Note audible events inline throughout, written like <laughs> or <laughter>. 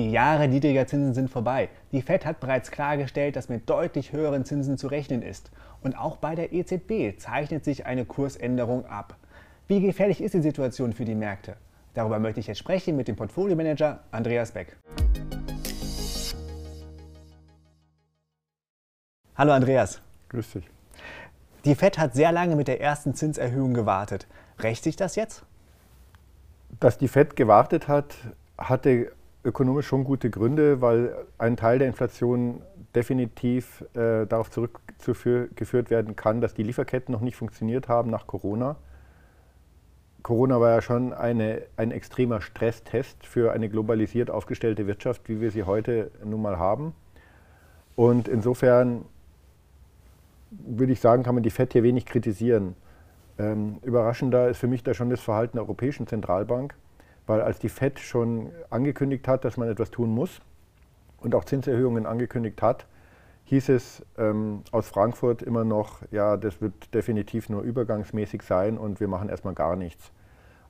Die Jahre niedriger Zinsen sind vorbei. Die Fed hat bereits klargestellt, dass mit deutlich höheren Zinsen zu rechnen ist. Und auch bei der EZB zeichnet sich eine Kursänderung ab. Wie gefährlich ist die Situation für die Märkte? Darüber möchte ich jetzt sprechen mit dem Portfolio-Manager Andreas Beck. Hallo Andreas. Grüß dich. Die Fed hat sehr lange mit der ersten Zinserhöhung gewartet. Rächt sich das jetzt? Dass die Fed gewartet hat, hatte ökonomisch schon gute Gründe, weil ein Teil der Inflation definitiv äh, darauf zurückgeführt werden kann, dass die Lieferketten noch nicht funktioniert haben nach Corona. Corona war ja schon eine, ein extremer Stresstest für eine globalisiert aufgestellte Wirtschaft, wie wir sie heute nun mal haben. Und insofern würde ich sagen, kann man die FED hier wenig kritisieren. Ähm, überraschender ist für mich da schon das Verhalten der Europäischen Zentralbank, weil als die FED schon angekündigt hat, dass man etwas tun muss und auch Zinserhöhungen angekündigt hat, hieß es ähm, aus Frankfurt immer noch, ja, das wird definitiv nur übergangsmäßig sein und wir machen erstmal gar nichts.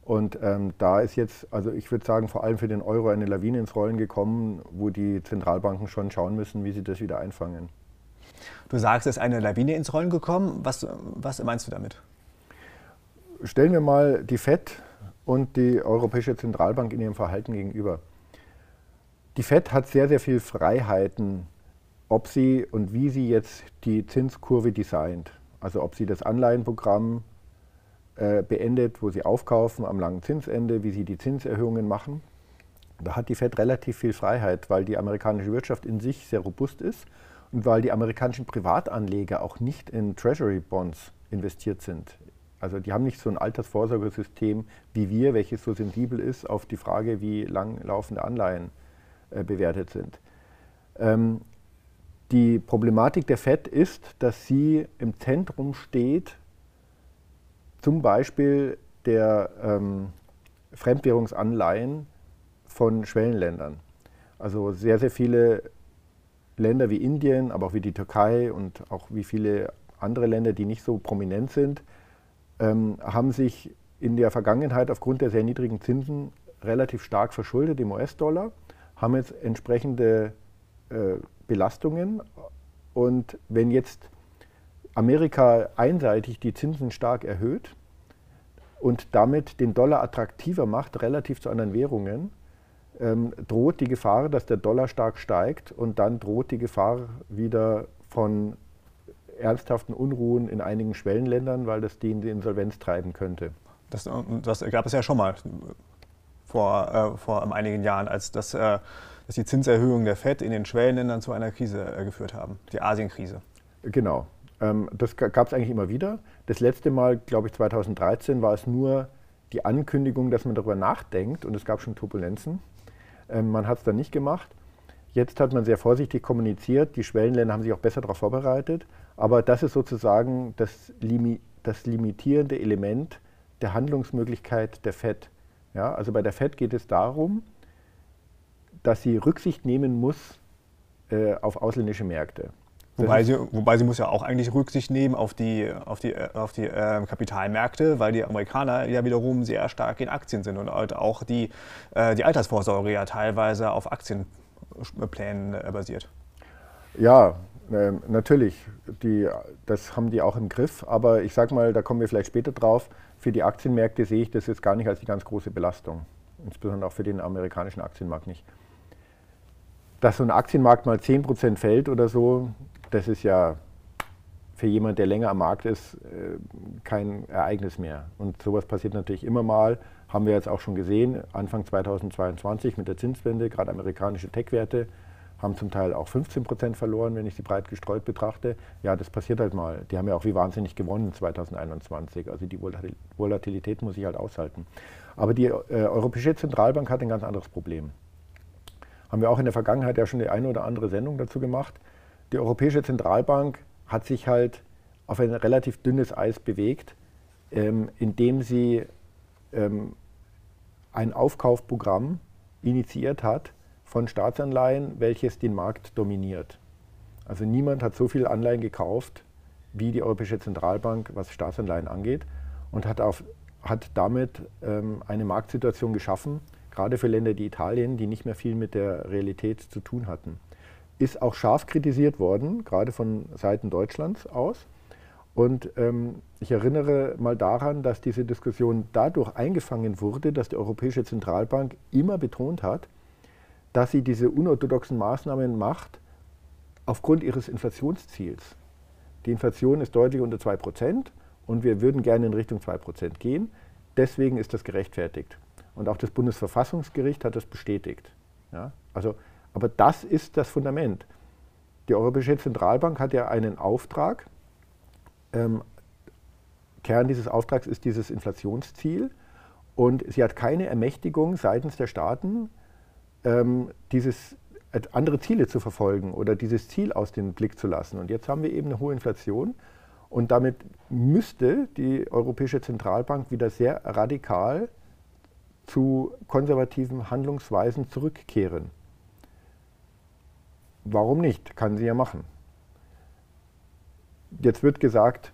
Und ähm, da ist jetzt, also ich würde sagen, vor allem für den Euro eine Lawine ins Rollen gekommen, wo die Zentralbanken schon schauen müssen, wie sie das wieder einfangen. Du sagst, es ist eine Lawine ins Rollen gekommen. Was, was meinst du damit? Stellen wir mal die FED und die Europäische Zentralbank in ihrem Verhalten gegenüber. Die FED hat sehr, sehr viel Freiheiten, ob sie und wie sie jetzt die Zinskurve designt. Also ob sie das Anleihenprogramm äh, beendet, wo sie aufkaufen am langen Zinsende, wie sie die Zinserhöhungen machen. Da hat die Fed relativ viel Freiheit, weil die amerikanische Wirtschaft in sich sehr robust ist und weil die amerikanischen Privatanleger auch nicht in Treasury Bonds investiert sind. Also die haben nicht so ein Altersvorsorgesystem wie wir, welches so sensibel ist auf die Frage, wie lang laufende Anleihen äh, bewertet sind. Ähm, die Problematik der FED ist, dass sie im Zentrum steht, zum Beispiel der ähm, Fremdwährungsanleihen von Schwellenländern. Also sehr, sehr viele Länder wie Indien, aber auch wie die Türkei und auch wie viele andere Länder, die nicht so prominent sind, ähm, haben sich in der Vergangenheit aufgrund der sehr niedrigen Zinsen relativ stark verschuldet im US-Dollar, haben jetzt entsprechende äh, Belastungen. Und wenn jetzt Amerika einseitig die Zinsen stark erhöht und damit den Dollar attraktiver macht relativ zu anderen Währungen, ähm, droht die Gefahr, dass der Dollar stark steigt und dann droht die Gefahr wieder von ernsthaften Unruhen in einigen Schwellenländern, weil das die in die Insolvenz treiben könnte. Das, das gab es ja schon mal vor, äh, vor einigen Jahren, als das, äh, dass die Zinserhöhungen der FED in den Schwellenländern zu einer Krise äh, geführt haben, die Asienkrise. Genau. Ähm, das gab es eigentlich immer wieder. Das letzte Mal, glaube ich, 2013 war es nur die Ankündigung, dass man darüber nachdenkt und es gab schon Turbulenzen. Ähm, man hat es dann nicht gemacht. Jetzt hat man sehr vorsichtig kommuniziert. Die Schwellenländer haben sich auch besser darauf vorbereitet. Aber das ist sozusagen das, Limi das limitierende Element der Handlungsmöglichkeit der FED. Ja, also bei der FED geht es darum, dass sie Rücksicht nehmen muss äh, auf ausländische Märkte. Wobei sie, wobei sie muss ja auch eigentlich Rücksicht nehmen auf die, auf die, auf die äh, Kapitalmärkte, weil die Amerikaner ja wiederum sehr stark in Aktien sind und halt auch die, äh, die Altersvorsorge ja teilweise auf Aktienplänen äh, basiert. Ja, ähm, natürlich. Die, das haben die auch im Griff. Aber ich sage mal, da kommen wir vielleicht später drauf. Für die Aktienmärkte sehe ich das jetzt gar nicht als die ganz große Belastung. Insbesondere auch für den amerikanischen Aktienmarkt nicht. Dass so ein Aktienmarkt mal 10% fällt oder so, das ist ja für jemand, der länger am Markt ist, äh, kein Ereignis mehr. Und sowas passiert natürlich immer mal. Haben wir jetzt auch schon gesehen, Anfang 2022 mit der Zinswende, gerade amerikanische Tech-Werte haben zum Teil auch 15 Prozent verloren, wenn ich sie breit gestreut betrachte. Ja, das passiert halt mal. Die haben ja auch wie wahnsinnig gewonnen 2021. Also die Volatilität muss ich halt aushalten. Aber die äh, Europäische Zentralbank hat ein ganz anderes Problem. Haben wir auch in der Vergangenheit ja schon die eine oder andere Sendung dazu gemacht die Europäische Zentralbank hat sich halt auf ein relativ dünnes Eis bewegt, ähm, indem sie ähm, ein Aufkaufprogramm initiiert hat von Staatsanleihen, welches den Markt dominiert. Also niemand hat so viel Anleihen gekauft wie die Europäische Zentralbank, was Staatsanleihen angeht, und hat, auf, hat damit ähm, eine Marktsituation geschaffen, gerade für Länder wie Italien, die nicht mehr viel mit der Realität zu tun hatten. Ist auch scharf kritisiert worden, gerade von Seiten Deutschlands aus. Und ähm, ich erinnere mal daran, dass diese Diskussion dadurch eingefangen wurde, dass die Europäische Zentralbank immer betont hat, dass sie diese unorthodoxen Maßnahmen macht aufgrund ihres Inflationsziels. Die Inflation ist deutlich unter 2% und wir würden gerne in Richtung 2% gehen. Deswegen ist das gerechtfertigt. Und auch das Bundesverfassungsgericht hat das bestätigt. Ja? Also, aber das ist das Fundament. Die Europäische Zentralbank hat ja einen Auftrag. Ähm, Kern dieses Auftrags ist dieses Inflationsziel. Und sie hat keine Ermächtigung seitens der Staaten, ähm, dieses äh, andere Ziele zu verfolgen oder dieses Ziel aus dem Blick zu lassen. Und jetzt haben wir eben eine hohe Inflation und damit müsste die Europäische Zentralbank wieder sehr radikal zu konservativen Handlungsweisen zurückkehren. Warum nicht? Kann sie ja machen. Jetzt wird gesagt,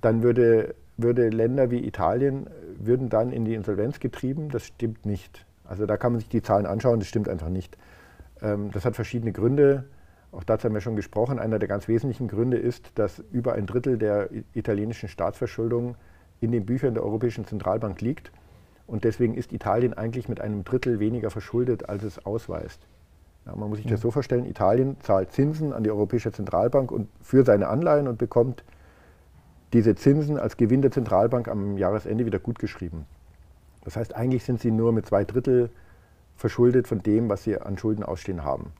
dann würde, würde Länder wie Italien würden dann in die Insolvenz getrieben. Das stimmt nicht. Also da kann man sich die Zahlen anschauen, das stimmt einfach nicht. Ähm, das hat verschiedene Gründe. Auch dazu haben wir schon gesprochen. Einer der ganz wesentlichen Gründe ist, dass über ein Drittel der italienischen Staatsverschuldung in den Büchern der Europäischen Zentralbank liegt. Und deswegen ist Italien eigentlich mit einem Drittel weniger verschuldet, als es ausweist. Ja, man muss sich das so vorstellen, Italien zahlt Zinsen an die Europäische Zentralbank und für seine Anleihen und bekommt diese Zinsen als Gewinn der Zentralbank am Jahresende wieder gutgeschrieben. Das heißt, eigentlich sind sie nur mit zwei Drittel verschuldet von dem, was sie an Schulden ausstehen haben.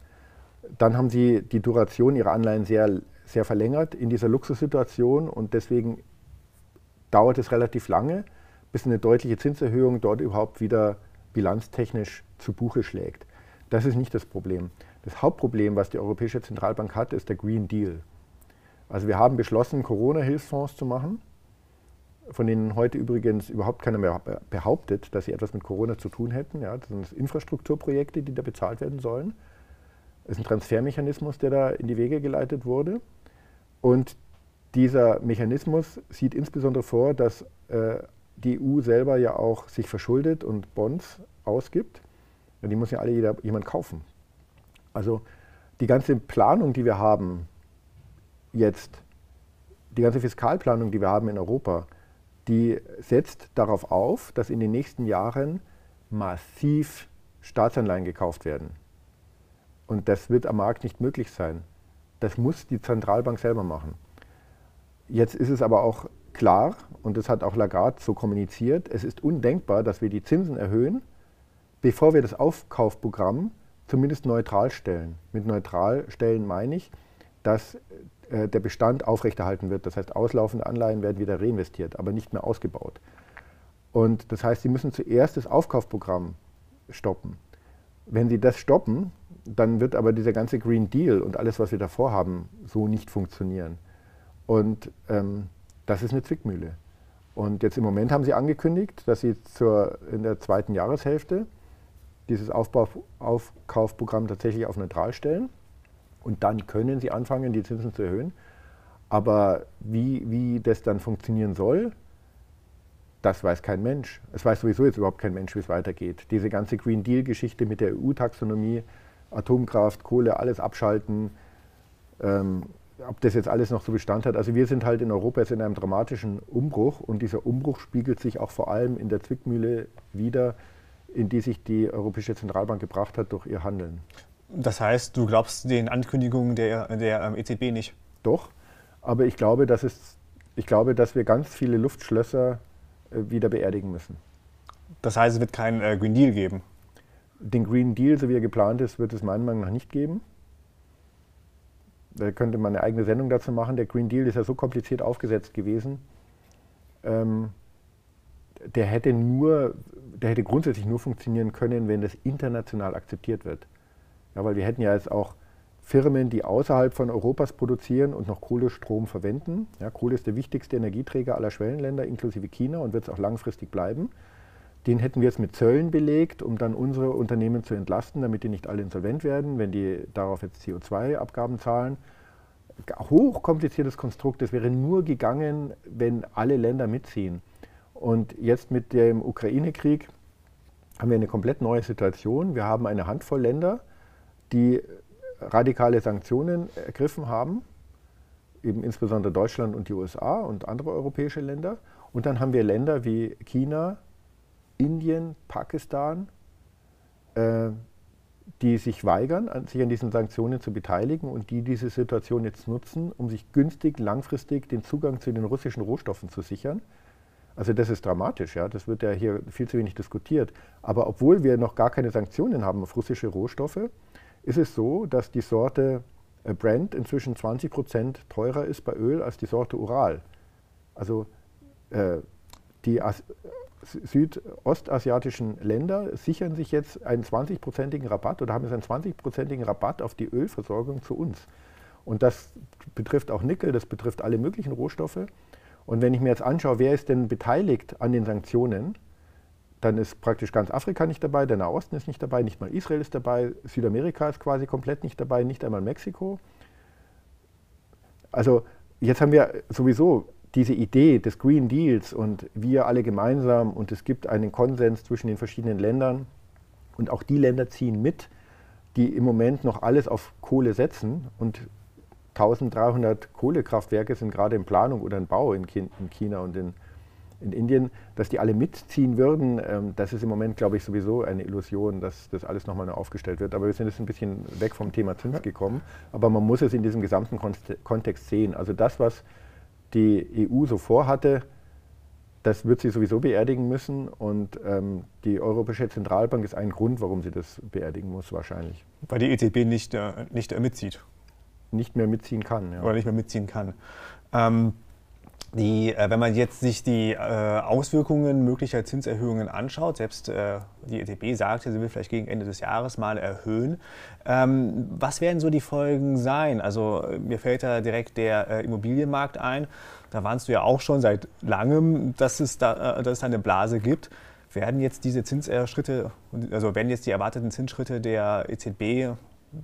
Dann haben sie die Duration ihrer Anleihen sehr, sehr verlängert in dieser Luxussituation und deswegen dauert es relativ lange, bis eine deutliche Zinserhöhung dort überhaupt wieder bilanztechnisch zu Buche schlägt. Das ist nicht das Problem. Das Hauptproblem, was die Europäische Zentralbank hat, ist der Green Deal. Also wir haben beschlossen, Corona-Hilfsfonds zu machen von denen heute übrigens überhaupt keiner mehr behauptet, dass sie etwas mit Corona zu tun hätten. Ja, das sind Infrastrukturprojekte, die da bezahlt werden sollen. Es ist ein Transfermechanismus, der da in die Wege geleitet wurde. Und dieser Mechanismus sieht insbesondere vor, dass äh, die EU selber ja auch sich verschuldet und Bonds ausgibt. Ja, die muss ja alle jeder, jemand kaufen. Also die ganze Planung, die wir haben jetzt, die ganze Fiskalplanung, die wir haben in Europa, die setzt darauf auf, dass in den nächsten Jahren massiv Staatsanleihen gekauft werden. Und das wird am Markt nicht möglich sein. Das muss die Zentralbank selber machen. Jetzt ist es aber auch klar, und das hat auch Lagarde so kommuniziert, es ist undenkbar, dass wir die Zinsen erhöhen, bevor wir das Aufkaufprogramm zumindest neutral stellen. Mit neutral stellen meine ich, dass äh, der Bestand aufrechterhalten wird. Das heißt, auslaufende Anleihen werden wieder reinvestiert, aber nicht mehr ausgebaut. Und das heißt, Sie müssen zuerst das Aufkaufprogramm stoppen. Wenn Sie das stoppen, dann wird aber dieser ganze Green Deal und alles, was wir davor haben, so nicht funktionieren. Und ähm, das ist eine Zwickmühle. Und jetzt im Moment haben Sie angekündigt, dass Sie zur, in der zweiten Jahreshälfte dieses Aufkaufprogramm tatsächlich auf neutral stellen. Und dann können sie anfangen, die Zinsen zu erhöhen. Aber wie, wie das dann funktionieren soll, das weiß kein Mensch. Es weiß sowieso jetzt überhaupt kein Mensch, wie es weitergeht. Diese ganze Green Deal-Geschichte mit der EU-Taxonomie, Atomkraft, Kohle, alles abschalten, ähm, ob das jetzt alles noch so Bestand hat. Also wir sind halt in Europa jetzt in einem dramatischen Umbruch und dieser Umbruch spiegelt sich auch vor allem in der Zwickmühle wider, in die sich die Europäische Zentralbank gebracht hat durch ihr Handeln. Das heißt, du glaubst den Ankündigungen der, der ähm, EZB nicht? Doch, aber ich glaube, dass es, ich glaube, dass wir ganz viele Luftschlösser äh, wieder beerdigen müssen. Das heißt, es wird keinen äh, Green Deal geben? Den Green Deal, so wie er geplant ist, wird es meiner Meinung nach nicht geben. Da könnte man eine eigene Sendung dazu machen. Der Green Deal ist ja so kompliziert aufgesetzt gewesen. Ähm, der hätte nur, der hätte grundsätzlich nur funktionieren können, wenn das international akzeptiert wird. Ja, weil wir hätten ja jetzt auch Firmen, die außerhalb von Europas produzieren und noch Kohlestrom verwenden. Ja, Kohle ist der wichtigste Energieträger aller Schwellenländer, inklusive China, und wird es auch langfristig bleiben. Den hätten wir jetzt mit Zöllen belegt, um dann unsere Unternehmen zu entlasten, damit die nicht alle insolvent werden, wenn die darauf jetzt CO2-Abgaben zahlen. Hochkompliziertes Konstrukt, das wäre nur gegangen, wenn alle Länder mitziehen. Und jetzt mit dem Ukraine-Krieg haben wir eine komplett neue Situation. Wir haben eine Handvoll Länder, die radikale Sanktionen ergriffen haben, eben insbesondere Deutschland und die USA und andere europäische Länder. Und dann haben wir Länder wie China, Indien, Pakistan, äh, die sich weigern, sich an diesen Sanktionen zu beteiligen und die diese Situation jetzt nutzen, um sich günstig, langfristig den Zugang zu den russischen Rohstoffen zu sichern. Also das ist dramatisch, ja. Das wird ja hier viel zu wenig diskutiert. Aber obwohl wir noch gar keine Sanktionen haben auf russische Rohstoffe, ist es so, dass die Sorte äh, Brent inzwischen 20 Prozent teurer ist bei Öl als die Sorte Ural. Also äh, die As südostasiatischen Länder sichern sich jetzt einen 20-prozentigen Rabatt oder haben jetzt einen 20-prozentigen Rabatt auf die Ölversorgung zu uns. Und das betrifft auch Nickel, das betrifft alle möglichen Rohstoffe. Und wenn ich mir jetzt anschaue, wer ist denn beteiligt an den Sanktionen, dann ist praktisch ganz Afrika nicht dabei, der Nahosten ist nicht dabei, nicht mal Israel ist dabei, Südamerika ist quasi komplett nicht dabei, nicht einmal Mexiko. Also jetzt haben wir sowieso diese Idee des Green Deals und wir alle gemeinsam und es gibt einen Konsens zwischen den verschiedenen Ländern und auch die Länder ziehen mit, die im Moment noch alles auf Kohle setzen und 1300 Kohlekraftwerke sind gerade in Planung oder in Bau in China und in, in Indien, dass die alle mitziehen würden, ähm, das ist im Moment, glaube ich, sowieso eine Illusion, dass das alles nochmal neu aufgestellt wird. Aber wir sind jetzt ein bisschen weg vom Thema Zins gekommen. Aber man muss es in diesem gesamten Kontext sehen. Also das, was die EU so vorhatte, das wird sie sowieso beerdigen müssen und ähm, die Europäische Zentralbank ist ein Grund, warum sie das beerdigen muss, wahrscheinlich. Weil die EZB nicht, äh, nicht äh, mitzieht. Nicht mehr mitziehen kann. Ja. Oder nicht mehr mitziehen kann. Ähm, die, äh, wenn man jetzt sich die äh, Auswirkungen möglicher Zinserhöhungen anschaut, selbst äh, die EZB sagte, sie will vielleicht gegen Ende des Jahres mal erhöhen. Ähm, was werden so die Folgen sein? Also mir fällt da direkt der äh, Immobilienmarkt ein. Da warnst du ja auch schon seit langem, dass es da, äh, dass es eine Blase gibt. Werden jetzt diese Zinsschritte, also werden jetzt die erwarteten Zinsschritte der EZB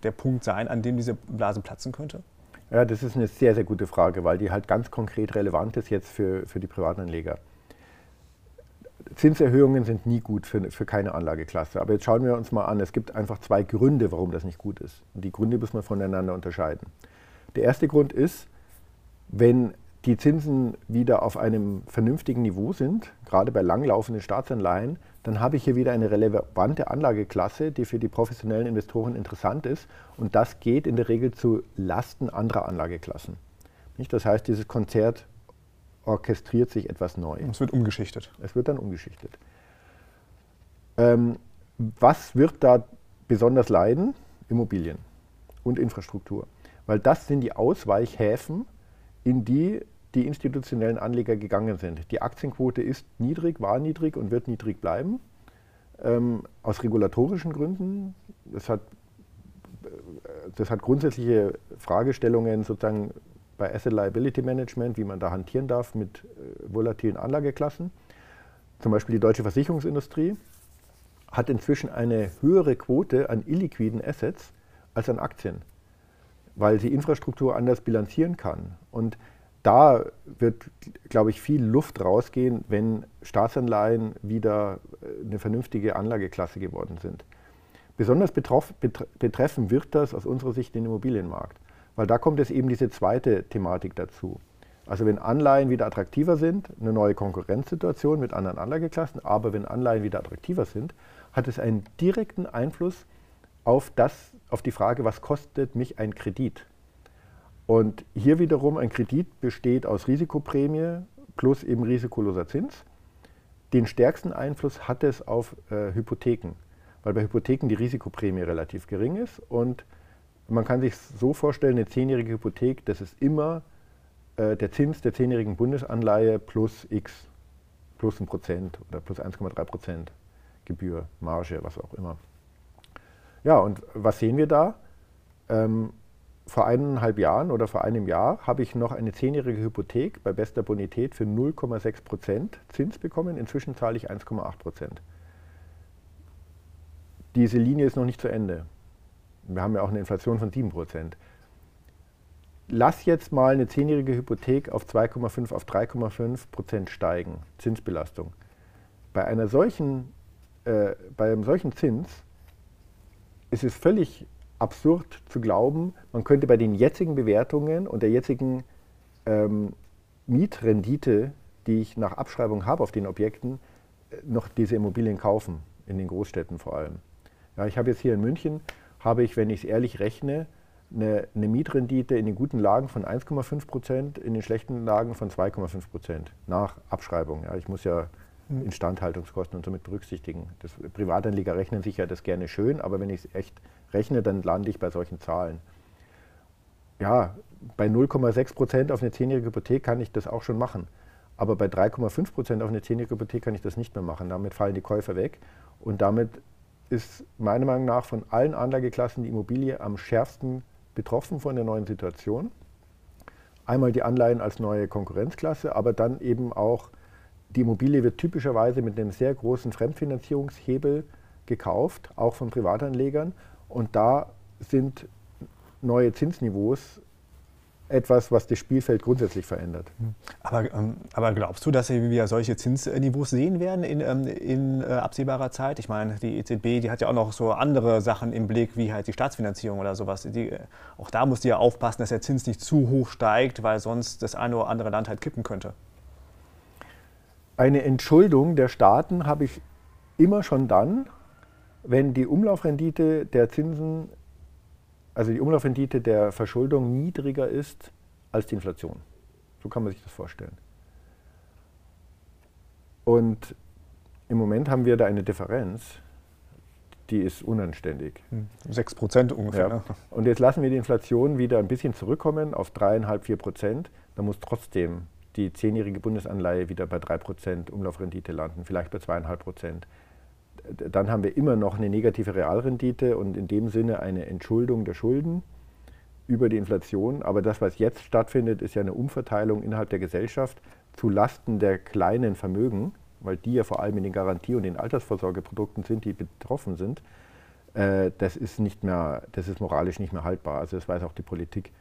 der Punkt sein, an dem diese Blase platzen könnte? Ja, das ist eine sehr, sehr gute Frage, weil die halt ganz konkret relevant ist jetzt für, für die Privatanleger. Zinserhöhungen sind nie gut für, für keine Anlageklasse. Aber jetzt schauen wir uns mal an, es gibt einfach zwei Gründe, warum das nicht gut ist. Und die Gründe müssen wir voneinander unterscheiden. Der erste Grund ist, wenn die Zinsen wieder auf einem vernünftigen Niveau sind, gerade bei langlaufenden Staatsanleihen, dann habe ich hier wieder eine relevante Anlageklasse, die für die professionellen Investoren interessant ist. Und das geht in der Regel zu Lasten anderer Anlageklassen. Das heißt, dieses Konzert orchestriert sich etwas neu. Es wird umgeschichtet. Es wird dann umgeschichtet. Ähm, was wird da besonders leiden? Immobilien und Infrastruktur. Weil das sind die Ausweichhäfen, in die die institutionellen Anleger gegangen sind. Die Aktienquote ist niedrig, war niedrig und wird niedrig bleiben. Ähm, aus regulatorischen Gründen. Das hat, das hat grundsätzliche Fragestellungen sozusagen bei Asset Liability Management, wie man da hantieren darf mit äh, volatilen Anlageklassen. Zum Beispiel die deutsche Versicherungsindustrie hat inzwischen eine höhere Quote an illiquiden Assets als an Aktien, weil sie Infrastruktur anders bilanzieren kann. Und da wird, glaube ich, viel Luft rausgehen, wenn Staatsanleihen wieder äh, eine vernünftige Anlageklasse geworden sind. Besonders betroff, betreffen wird das aus unserer Sicht den Immobilienmarkt, weil da kommt es eben diese zweite Thematik dazu. Also wenn Anleihen wieder attraktiver sind, eine neue Konkurrenzsituation mit anderen Anlageklassen, aber wenn Anleihen wieder attraktiver sind, hat es einen direkten Einfluss auf, das, auf die Frage, was kostet mich ein Kredit? Und hier wiederum ein Kredit besteht aus Risikoprämie plus eben risikoloser Zins. Den stärksten Einfluss hat es auf äh, Hypotheken, weil bei Hypotheken die Risikoprämie relativ gering ist. Und man kann sich so vorstellen, eine zehnjährige Hypothek, das ist immer äh, der Zins der zehnjährigen Bundesanleihe plus x, plus ein Prozent oder plus 1,3 Prozent Gebühr, Marge, was auch immer. Ja, und was sehen wir da? Ähm, vor eineinhalb Jahren oder vor einem Jahr habe ich noch eine zehnjährige Hypothek bei bester Bonität für 0,6 Prozent Zins bekommen. Inzwischen zahle ich 1,8 Prozent. Diese Linie ist noch nicht zu Ende. Wir haben ja auch eine Inflation von 7 Prozent. Lass jetzt mal eine zehnjährige Hypothek auf 2,5 auf 3,5 Prozent steigen, Zinsbelastung. Bei einer solchen äh, bei einem solchen Zins ist es völlig absurd zu glauben, man könnte bei den jetzigen Bewertungen und der jetzigen ähm, Mietrendite, die ich nach Abschreibung habe auf den Objekten, äh, noch diese Immobilien kaufen, in den Großstädten vor allem. Ja, ich habe jetzt hier in München, habe ich, wenn ich es ehrlich rechne, eine, eine, Mietrendite in den guten Lagen von 1,5 Prozent, in den schlechten Lagen von 2,5 Prozent nach Abschreibung. Ja, ich muss ja mhm. Instandhaltungskosten und somit berücksichtigen. Das, Privatanleger rechnen sich ja das gerne schön, aber wenn ich es echt rechne, dann lande ich bei solchen Zahlen. Ja, bei 0,6 Prozent auf eine zehnjährige Hypothek kann ich das auch schon machen. Aber bei 3,5 Prozent auf eine zehnjährige Hypothek kann ich das nicht mehr machen. Damit fallen die Käufer weg. Und damit ist meiner Meinung nach von allen Anlageklassen die Immobilie am schärfsten betroffen von der neuen Situation. Einmal die Anleihen als neue Konkurrenzklasse, aber dann eben auch die Immobilie wird typischerweise mit einem sehr großen Fremdfinanzierungshebel gekauft, auch von Privatanlegern. Und da sind neue Zinsniveaus etwas, was das Spielfeld grundsätzlich verändert. Aber, ähm, aber glaubst du, dass wir solche Zinsniveaus sehen werden in, ähm, in äh, absehbarer Zeit? Ich meine, die EZB, die hat ja auch noch so andere Sachen im Blick, wie halt die Staatsfinanzierung oder sowas. Die, äh, auch da muss die ja aufpassen, dass der Zins nicht zu hoch steigt, weil sonst das eine oder andere Land halt kippen könnte eine Entschuldung der Staaten habe ich immer schon dann, wenn die Umlaufrendite der Zinsen, also die Umlaufrendite der Verschuldung niedriger ist als die Inflation. So kann man sich das vorstellen. Und im Moment haben wir da eine Differenz, die ist unanständig. 6 hm, Prozent ungefähr. Ja. Ne? Und jetzt lassen wir die Inflation wieder ein bisschen zurückkommen auf 3,5, 4 Prozent. Da muss trotzdem die zehnjährige Bundesanleihe wieder bei 3% Umlaufrendite landen, vielleicht bei 2,5%. Dann haben wir immer noch eine negative Realrendite und in dem Sinne eine Entschuldung der Schulden über die Inflation. Aber das, was jetzt stattfindet, ist ja eine Umverteilung innerhalb der Gesellschaft zu Lasten der kleinen Vermögen, weil die ja vor allem in den Garantie- und den Altersvorsorgeprodukten sind, die betroffen sind. Äh, das ist nicht mehr, das ist moralisch nicht mehr haltbar. Also das weiß auch die Politik.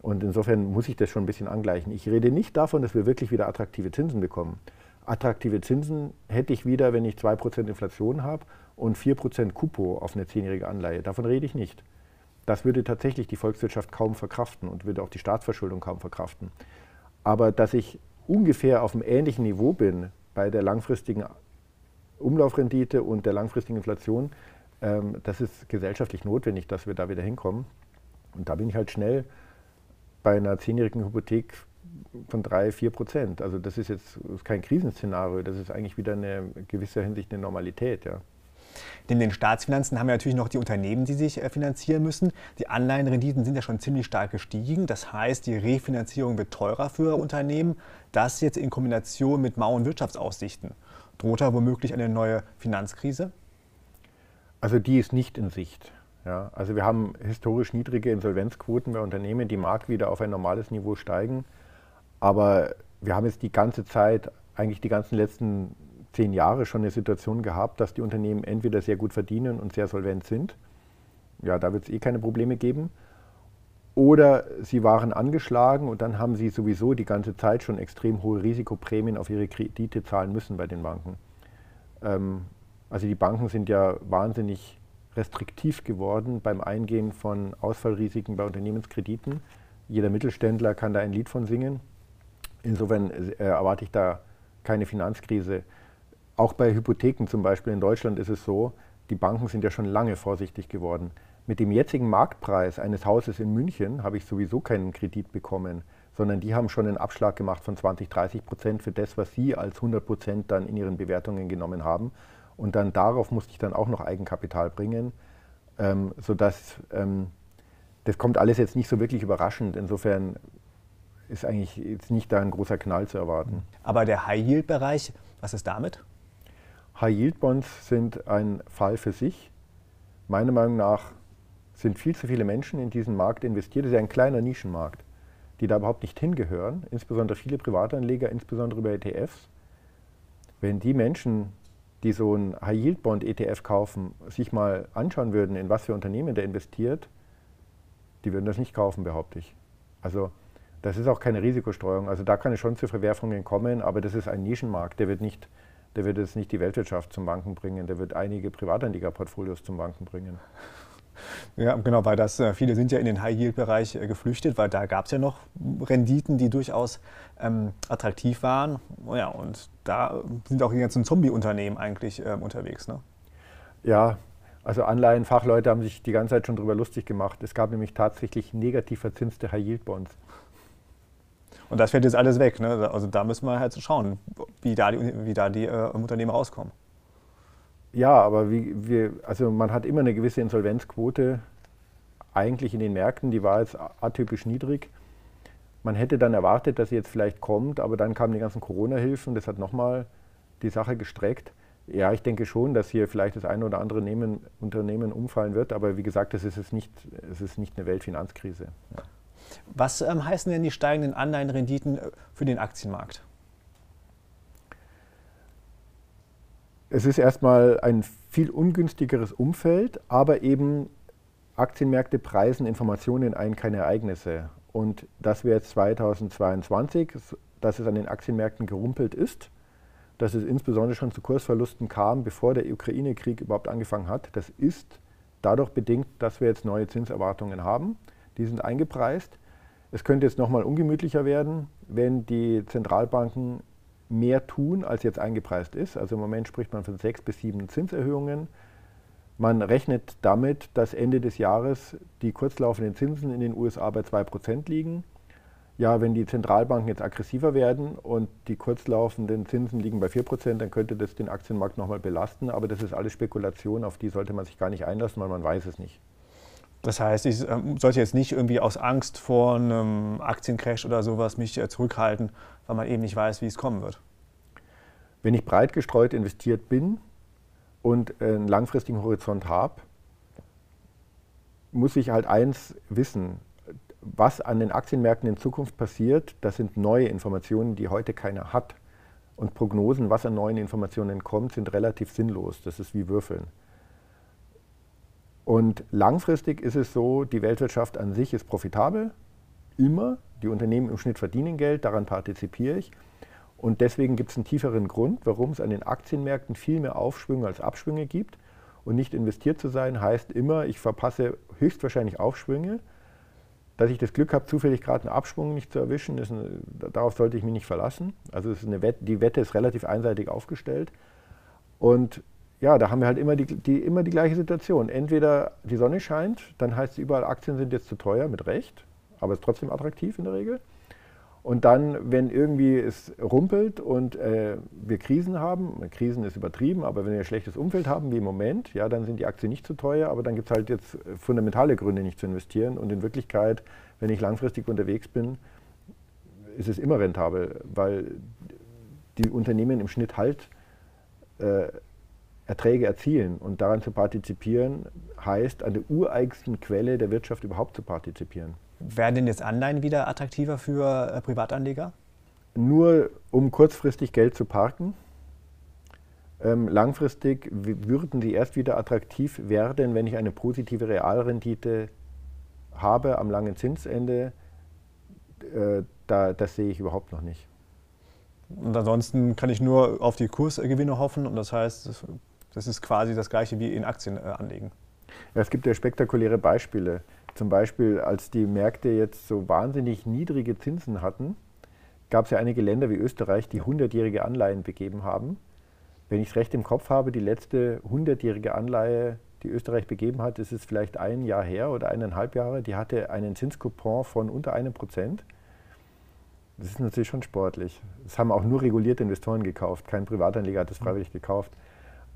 Und insofern muss ich das schon ein bisschen angleichen. Ich rede nicht davon, dass wir wirklich wieder attraktive Zinsen bekommen. Attraktive Zinsen hätte ich wieder, wenn ich 2% Inflation habe und 4% Kupo auf eine zehnjährige Anleihe. Davon rede ich nicht. Das würde tatsächlich die Volkswirtschaft kaum verkraften und würde auch die Staatsverschuldung kaum verkraften. Aber dass ich ungefähr auf einem ähnlichen Niveau bin bei der langfristigen Umlaufrendite und der langfristigen Inflation, ähm, das ist gesellschaftlich notwendig, dass wir da wieder hinkommen. Und da bin ich halt schnell bei einer zehnjährigen Hypothek von 3, 4 Prozent. Also das ist jetzt kein Krisenszenario, das ist eigentlich wieder eine gewisser Hinsicht eine Normalität. Ja. Neben den Staatsfinanzen haben wir natürlich noch die Unternehmen, die sich äh, finanzieren müssen. Die Anleihenrenditen sind ja schon ziemlich stark gestiegen. Das heißt, die Refinanzierung wird teurer für Unternehmen. Das jetzt in Kombination mit mauen Wirtschaftsaussichten. Droht da womöglich eine neue Finanzkrise? Also die ist nicht in Sicht. Ja, also wir haben historisch niedrige Insolvenzquoten bei Unternehmen, die mag wieder auf ein normales Niveau steigen. Aber wir haben jetzt die ganze Zeit, eigentlich die ganzen letzten zehn Jahre schon eine Situation gehabt, dass die Unternehmen entweder sehr gut verdienen und sehr solvent sind. Ja, da wird es eh keine Probleme geben. Oder sie waren angeschlagen und dann haben sie sowieso die ganze Zeit schon extrem hohe Risikoprämien auf ihre Kredite zahlen müssen bei den Banken. Ähm, also die Banken sind ja wahnsinnig restriktiv geworden beim Eingehen von Ausfallrisiken bei Unternehmenskrediten. Jeder Mittelständler kann da ein Lied von singen. Insofern äh, erwarte ich da keine Finanzkrise. Auch bei Hypotheken zum Beispiel in Deutschland ist es so, die Banken sind ja schon lange vorsichtig geworden. Mit dem jetzigen Marktpreis eines Hauses in München habe ich sowieso keinen Kredit bekommen, sondern die haben schon einen Abschlag gemacht von 20, 30 Prozent für das, was sie als 100 Prozent dann in ihren Bewertungen genommen haben. Und dann darauf musste ich dann auch noch Eigenkapital bringen, ähm, sodass ähm, das kommt alles jetzt nicht so wirklich überraschend. Insofern ist eigentlich jetzt nicht da ein großer Knall zu erwarten. Aber der High-Yield-Bereich, was ist damit? High-Yield-Bonds sind ein Fall für sich. Meiner Meinung nach sind viel zu viele Menschen in diesen Markt investiert. Das ist ja ein kleiner Nischenmarkt, die da überhaupt nicht hingehören, insbesondere viele Privatanleger, insbesondere über ETFs. Wenn die Menschen die so einen High-Yield-Bond-ETF kaufen, sich mal anschauen würden, in was für Unternehmen der investiert, die würden das nicht kaufen, behaupte ich. Also das ist auch keine Risikostreuung. Also da kann es schon zu Verwerfungen kommen, aber das ist ein Nischenmarkt, der wird nicht der wird jetzt nicht die Weltwirtschaft zum Banken bringen, der wird einige Privatanlegerportfolios zum Banken bringen. Ja, genau, weil das, äh, viele sind ja in den High-Yield-Bereich äh, geflüchtet, weil da gab es ja noch Renditen, die durchaus ähm, attraktiv waren. Oh ja, und da sind auch die ganzen Zombie-Unternehmen eigentlich ähm, unterwegs. Ne? Ja, also Anleihenfachleute haben sich die ganze Zeit schon darüber lustig gemacht. Es gab nämlich tatsächlich negativ verzinste High-Yield-Bonds. Und das fällt jetzt alles weg. Ne? Also da müssen wir halt schauen, wie da die, wie da die äh, Unternehmen rauskommen. Ja, aber wie, wir, also man hat immer eine gewisse Insolvenzquote eigentlich in den Märkten, die war jetzt atypisch niedrig. Man hätte dann erwartet, dass sie jetzt vielleicht kommt, aber dann kamen die ganzen Corona-Hilfen, das hat nochmal die Sache gestreckt. Ja, ich denke schon, dass hier vielleicht das eine oder andere Nehmen, Unternehmen umfallen wird, aber wie gesagt, es ist, nicht, ist nicht eine Weltfinanzkrise. Ja. Was ähm, heißen denn die steigenden Anleihenrenditen äh, für den Aktienmarkt? Es ist erstmal ein viel ungünstigeres Umfeld, aber eben Aktienmärkte preisen Informationen ein, keine Ereignisse. Und dass wir jetzt 2022, dass es an den Aktienmärkten gerumpelt ist, dass es insbesondere schon zu Kursverlusten kam, bevor der Ukraine-Krieg überhaupt angefangen hat, das ist dadurch bedingt, dass wir jetzt neue Zinserwartungen haben. Die sind eingepreist. Es könnte jetzt nochmal ungemütlicher werden, wenn die Zentralbanken mehr tun, als jetzt eingepreist ist. Also im Moment spricht man von sechs bis sieben Zinserhöhungen. Man rechnet damit, dass Ende des Jahres die kurzlaufenden Zinsen in den USA bei 2% liegen. Ja, wenn die Zentralbanken jetzt aggressiver werden und die kurzlaufenden Zinsen liegen bei 4%, dann könnte das den Aktienmarkt nochmal belasten. Aber das ist alles Spekulation, auf die sollte man sich gar nicht einlassen, weil man weiß es nicht. Das heißt, ich ähm, sollte jetzt nicht irgendwie aus Angst vor einem Aktiencrash oder sowas mich äh, zurückhalten, weil man eben nicht weiß, wie es kommen wird. Wenn ich breit gestreut investiert bin und einen langfristigen Horizont habe, muss ich halt eins wissen, was an den Aktienmärkten in Zukunft passiert, das sind neue Informationen, die heute keiner hat. Und Prognosen, was an neuen Informationen kommt, sind relativ sinnlos. Das ist wie Würfeln. Und langfristig ist es so, die Weltwirtschaft an sich ist profitabel, immer. Die Unternehmen im Schnitt verdienen Geld, daran partizipiere ich. Und deswegen gibt es einen tieferen Grund, warum es an den Aktienmärkten viel mehr Aufschwünge als Abschwünge gibt. Und nicht investiert zu sein heißt immer, ich verpasse höchstwahrscheinlich Aufschwünge. Dass ich das Glück habe, zufällig gerade einen Abschwung nicht zu erwischen, eine, darauf sollte ich mich nicht verlassen. Also Wette, die Wette ist relativ einseitig aufgestellt. Und ja, da haben wir halt immer die, die, immer die gleiche Situation. Entweder die Sonne scheint, dann heißt es überall, Aktien sind jetzt zu teuer, mit Recht, aber es ist trotzdem attraktiv in der Regel. Und dann, wenn irgendwie es rumpelt und äh, wir Krisen haben, Krisen ist übertrieben, aber wenn wir ein schlechtes Umfeld haben, wie im Moment, ja, dann sind die Aktien nicht zu teuer, aber dann gibt es halt jetzt fundamentale Gründe, nicht zu investieren. Und in Wirklichkeit, wenn ich langfristig unterwegs bin, ist es immer rentabel, weil die Unternehmen im Schnitt halt äh, Erträge erzielen. Und daran zu partizipieren, heißt, an der ureigensten Quelle der Wirtschaft überhaupt zu partizipieren. Werden denn jetzt Anleihen wieder attraktiver für äh, Privatanleger? Nur um kurzfristig Geld zu parken. Ähm, langfristig würden sie erst wieder attraktiv werden, wenn ich eine positive Realrendite habe am langen Zinsende. Äh, da, das sehe ich überhaupt noch nicht. Und ansonsten kann ich nur auf die Kursgewinne hoffen und das heißt, das ist quasi das gleiche wie in Aktien äh, anlegen. Ja, es gibt ja spektakuläre Beispiele. Zum Beispiel, als die Märkte jetzt so wahnsinnig niedrige Zinsen hatten, gab es ja einige Länder wie Österreich, die hundertjährige Anleihen begeben haben. Wenn ich es recht im Kopf habe, die letzte hundertjährige Anleihe, die Österreich begeben hat, ist es vielleicht ein Jahr her oder eineinhalb Jahre, die hatte einen Zinskupon von unter einem Prozent. Das ist natürlich schon sportlich. Das haben auch nur regulierte Investoren gekauft. Kein Privatanleger hat das freiwillig gekauft.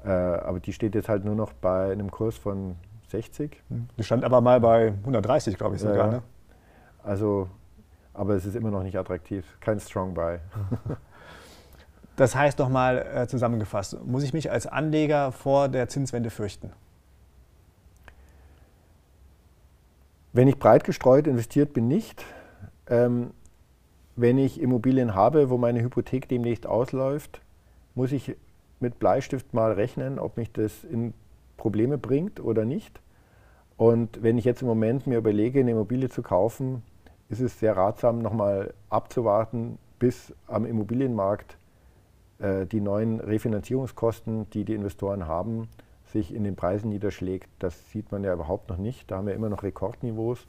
Äh, aber die steht jetzt halt nur noch bei einem Kurs von 60. Die stand aber mal bei 130, glaube ich sogar. Ja, ne? Also, aber es ist immer noch nicht attraktiv. Kein Strong Buy. <laughs> das heißt nochmal äh, zusammengefasst, muss ich mich als Anleger vor der Zinswende fürchten? Wenn ich breit gestreut investiert bin, nicht. Ähm, wenn ich Immobilien habe, wo meine Hypothek demnächst ausläuft, muss ich mit Bleistift mal rechnen, ob mich das in Probleme bringt oder nicht. Und wenn ich jetzt im Moment mir überlege, eine Immobilie zu kaufen, ist es sehr ratsam, nochmal abzuwarten, bis am Immobilienmarkt äh, die neuen Refinanzierungskosten, die die Investoren haben, sich in den Preisen niederschlägt, das sieht man ja überhaupt noch nicht. Da haben wir immer noch Rekordniveaus.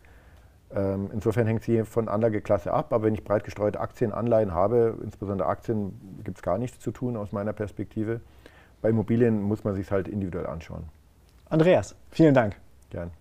Ähm, insofern hängt sie von Anlageklasse ab, aber wenn ich breit gestreute Aktienanleihen habe, insbesondere Aktien, gibt es gar nichts zu tun aus meiner Perspektive. Bei Immobilien muss man sich halt individuell anschauen. Andreas, vielen Dank. Gern.